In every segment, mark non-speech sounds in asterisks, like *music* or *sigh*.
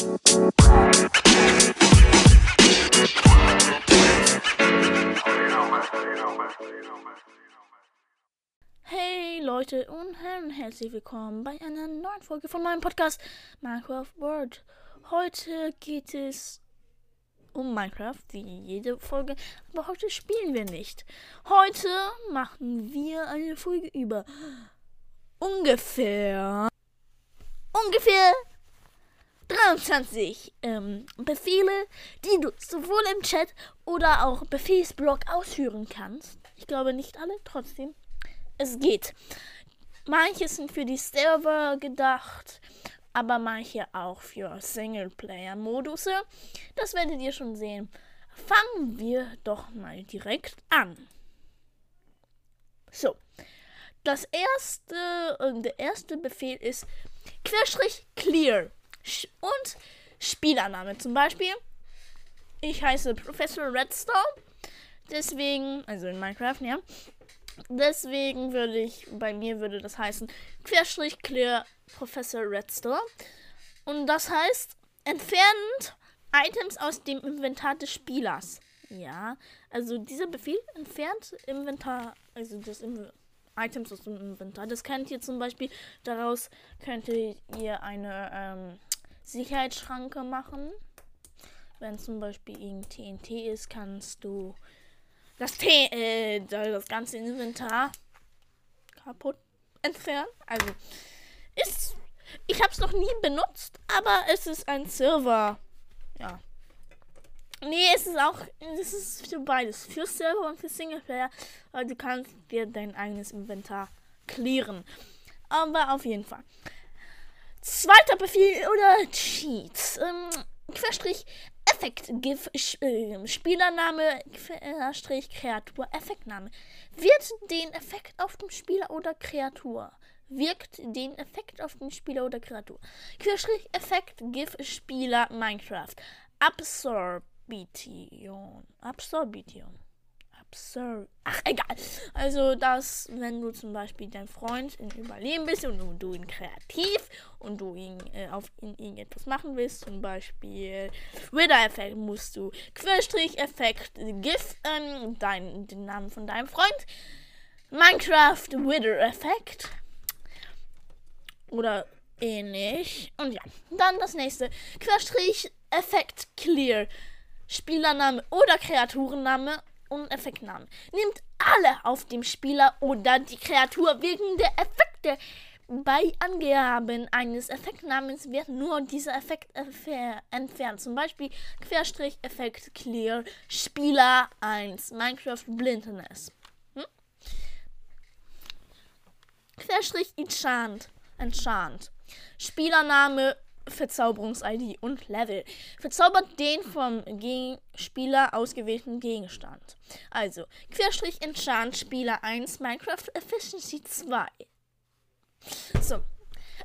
Hey Leute und herzlich willkommen bei einer neuen Folge von meinem Podcast Minecraft World. Heute geht es um Minecraft, wie jede Folge, aber heute spielen wir nicht. Heute machen wir eine Folge über ungefähr ungefähr 23 ähm, Befehle, die du sowohl im Chat oder auch Befehlsblock ausführen kannst. Ich glaube nicht alle, trotzdem. Es geht. Manche sind für die Server gedacht, aber manche auch für Singleplayer-Modus. Das werdet ihr schon sehen. Fangen wir doch mal direkt an. So, das erste, äh, der erste Befehl ist Querstrich Clear und Spielername. Zum Beispiel, ich heiße Professor Redstone. Deswegen, also in Minecraft, ja. Deswegen würde ich, bei mir würde das heißen, Querstrich Clear Professor Redstone. Und das heißt, entfernt Items aus dem Inventar des Spielers. Ja, also dieser Befehl entfernt Inventar, also das Inventar. Items aus dem Inventar. Das könnt ihr zum Beispiel, daraus könnt ihr eine ähm, Sicherheitsschranke machen. Wenn zum Beispiel irgendein TNT ist, kannst du das, T äh, das ganze Inventar kaputt entfernen. Also ist, ich habe es noch nie benutzt, aber es ist ein Server. Ja. Nee, es ist auch, es ist für beides, für Server und für Singleplayer. Aber du kannst dir dein eigenes Inventar clearen. Aber auf jeden Fall. Zweiter Befehl oder Cheats. Ähm, Querstrich Effekt, GIF, äh, Spielername, Querstrich Kreatur, Effektname. Wird den Effekt auf den Spieler oder Kreatur. Wirkt den Effekt auf den Spieler oder Kreatur. Querstrich Effekt, GIF, Spieler, Minecraft. Absorb. Absorbition. Absorbition. Absor Ach, egal. Also, dass, wenn du zum Beispiel dein Freund in Überleben bist und du, ihn kreativ und du ihn äh, auf ihn irgendetwas machen willst, zum Beispiel Wither-Effekt, musst du Querstrich-Effekt, GIF, ähm, dein, den Namen von deinem Freund, Minecraft Wither-Effekt oder ähnlich. Und ja, dann das nächste. Querstrich Effekt Clear. Spielername oder Kreaturenname und Effektname. Nimmt alle auf dem Spieler oder die Kreatur wegen der Effekte. Bei Angaben eines Effektnamens wird nur dieser Effekt entfernt. Zum Beispiel Querstrich Effekt Clear Spieler 1 Minecraft Blindness. Hm? Querstrich Enchant. Enchant. Spielername Verzauberungs-ID und Level. Verzaubert den vom Geg Spieler ausgewählten Gegenstand. Also, Querstrich Enchant Spieler 1, Minecraft Efficiency 2. So.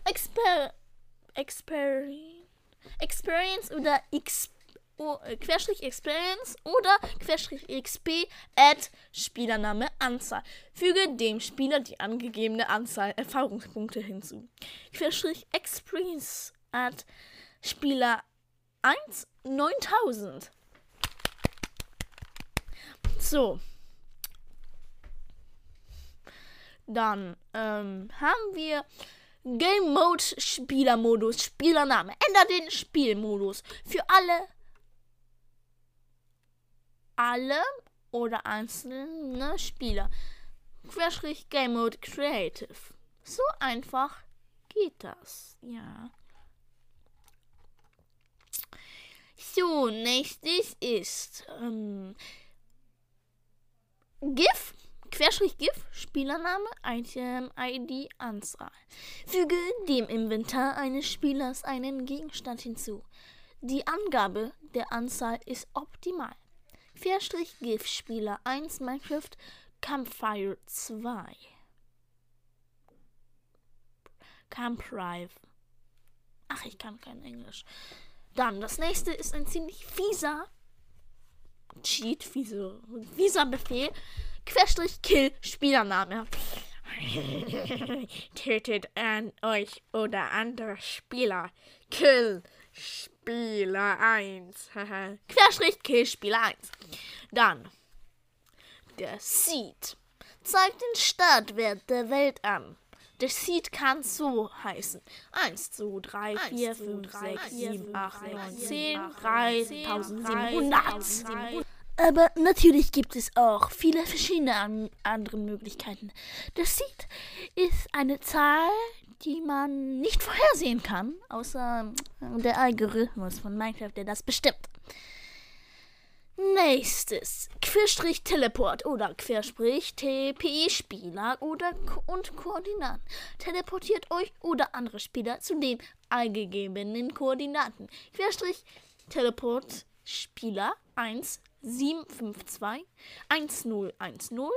Exper Exper Experience oder X oh, Querstrich Experience oder Querstrich XP add Spielername Anzahl. Füge dem Spieler die angegebene Anzahl Erfahrungspunkte hinzu. Querstrich Experience Art Spieler 1 9000. So. Dann ähm, haben wir Game Mode Spielermodus, Spielername. Ändert den Spielmodus für alle alle oder einzelne Spieler. Querstrich Game Mode Creative. So einfach geht das. Ja. So, nächstes ist ähm, GIF, Querstrich GIF, Spielername, Item, ID, Anzahl. Füge dem Inventar eines Spielers einen Gegenstand hinzu. Die Angabe der Anzahl ist optimal. Querstrich GIF, Spieler 1, Minecraft, Campfire 2. Camprive. Ach, ich kann kein Englisch. Dann, das nächste ist ein ziemlich fieser Cheat, fieser, fieser Befehl. Querstrich Kill, Spielername. *laughs* Tötet an euch oder andere Spieler. Kill, Spieler 1. *laughs* Querstrich Kill Spieler 1. Dann der Seed zeigt den Startwert der Welt an. Der Seed kann so heißen. 1, 2, 3, 4, 5, 6, 7, 8, 9, 10, 3700. Aber natürlich gibt es auch viele verschiedene an andere Möglichkeiten. Das Seed ist eine Zahl, die man nicht vorhersehen kann, außer der Algorithmus von Minecraft, der das bestimmt. Nächstes. Querstrich Teleport oder Querstrich TP-Spieler oder Ko und Koordinaten. Teleportiert euch oder andere Spieler zu den eingegebenen Koordinaten. Querstrich Teleport Spieler 1 752 1010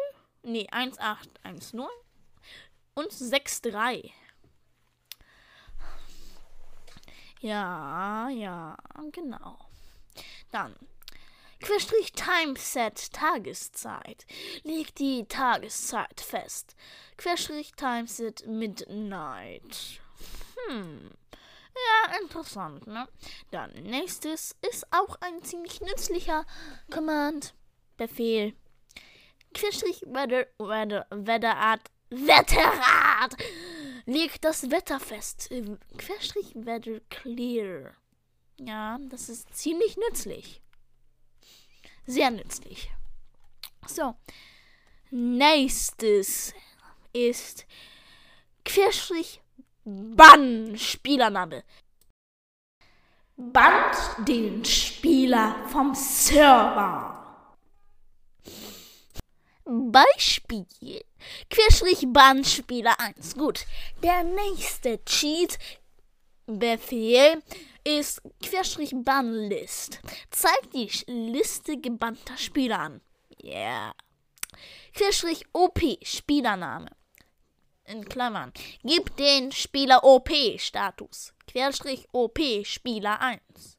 nee 1810 und 63. Ja, ja, genau. Dann Querstrich Timeset Tageszeit. Legt die Tageszeit fest. Querstrich Timeset Midnight. Hm. Ja, interessant, ne? Dann nächstes ist auch ein ziemlich nützlicher Command. Befehl. Querstrich Weather, Weather, Wetterart, Wetterrat. Legt das Wetter fest. Querstrich Weather Clear. Ja, das ist ziemlich nützlich sehr nützlich. So, nächstes ist Querstrich Bann Spielername. Band den Spieler vom Server. Beispiel. Querstrich Bann Spieler 1. Gut. Der nächste Cheat Befehl ist Querstrich Bannlist. Zeigt die Liste gebannter Spieler an. Yeah. Querstrich OP Spielername. In Klammern. Gib den Spieler OP Status. Querstrich OP Spieler 1.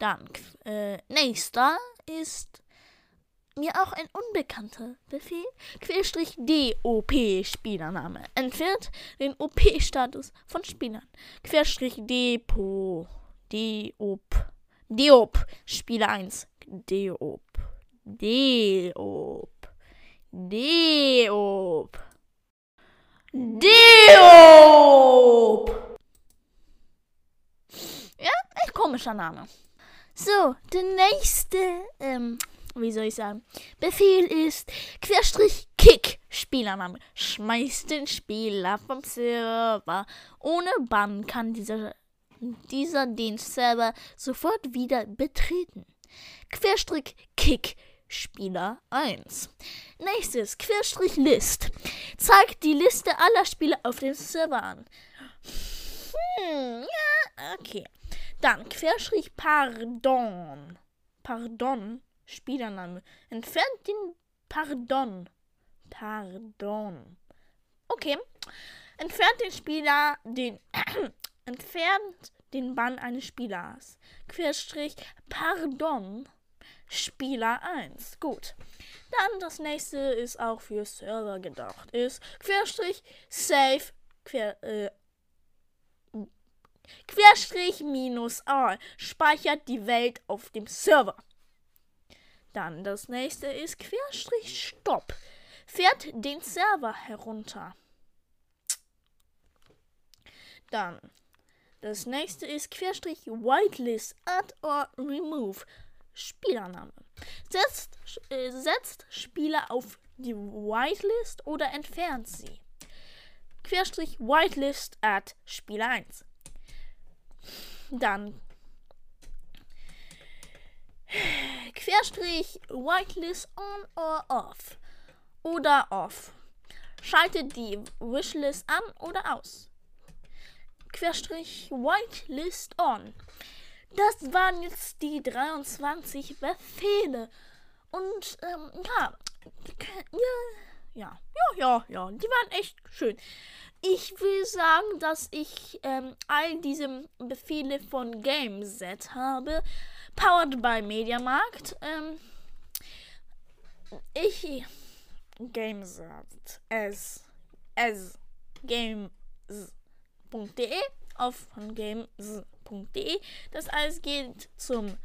Dann äh, nächster ist mir auch ein unbekannter Befehl. Querstrich DOP Spielername. Entfernt den OP-Status von Spielern. Querstrich Depo. Deop. Deop. Spieler 1. Deop. Deop. Deop. Deop. Ja, ein komischer Name. So, der nächste, ähm, wie soll ich sagen, Befehl ist Querstrich Kick. Spielername. Schmeißt den Spieler vom Server. Ohne Bann kann dieser, dieser den Server sofort wieder betreten. Querstrich Kick. Spieler 1. Nächstes, Querstrich List. Zeigt die Liste aller Spieler auf dem Server an. Hm, ja, okay. Dann Querstrich Pardon. Pardon Spielername. Entfernt den Pardon. Pardon. Okay. Entfernt den Spieler den entfernt den Bann eines Spielers. Querstrich Pardon. Spieler 1. Gut. Dann das nächste ist auch für Server gedacht. Ist Querstrich Save Quer, äh, Querstrich minus A. Speichert die Welt auf dem Server. Dann das nächste ist Querstrich Stopp. Fährt den Server herunter. Dann das nächste ist Querstrich Whitelist Add or Remove. Spielername. Setzt, äh, setzt Spieler auf die Whitelist oder entfernt sie. Querstrich Whitelist Add Spieler 1. Dann Querstrich Whitelist on or off. Oder off. Schaltet die Wishlist an oder aus. Querstrich Whitelist on. Das waren jetzt die 23 Befehle. Und ähm, ja, ja, ja, ja, ja, die waren echt schön. Ich will sagen, dass ich ähm, all diese Befehle von GameSet habe. Powered by Mediamarkt. Ähm, ich GameSet as as games.de auf von games podcast.de. Das alles geht zum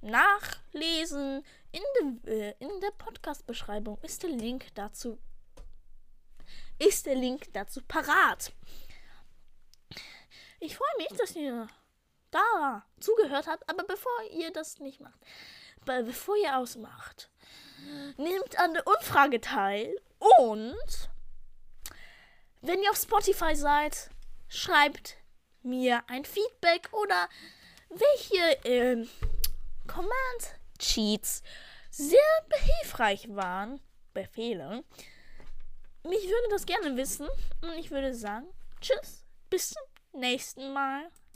Nachlesen. In, de, äh, in der Podcast-Beschreibung ist der Link dazu ist der Link dazu parat. Ich freue mich, dass ihr da zugehört habt, aber bevor ihr das nicht macht, bevor ihr ausmacht, nehmt an der Umfrage teil und wenn ihr auf Spotify seid, schreibt mir ein Feedback oder welche äh, Command Cheats sehr hilfreich waren. Befehle. Ich würde das gerne wissen und ich würde sagen, tschüss, bis zum nächsten Mal.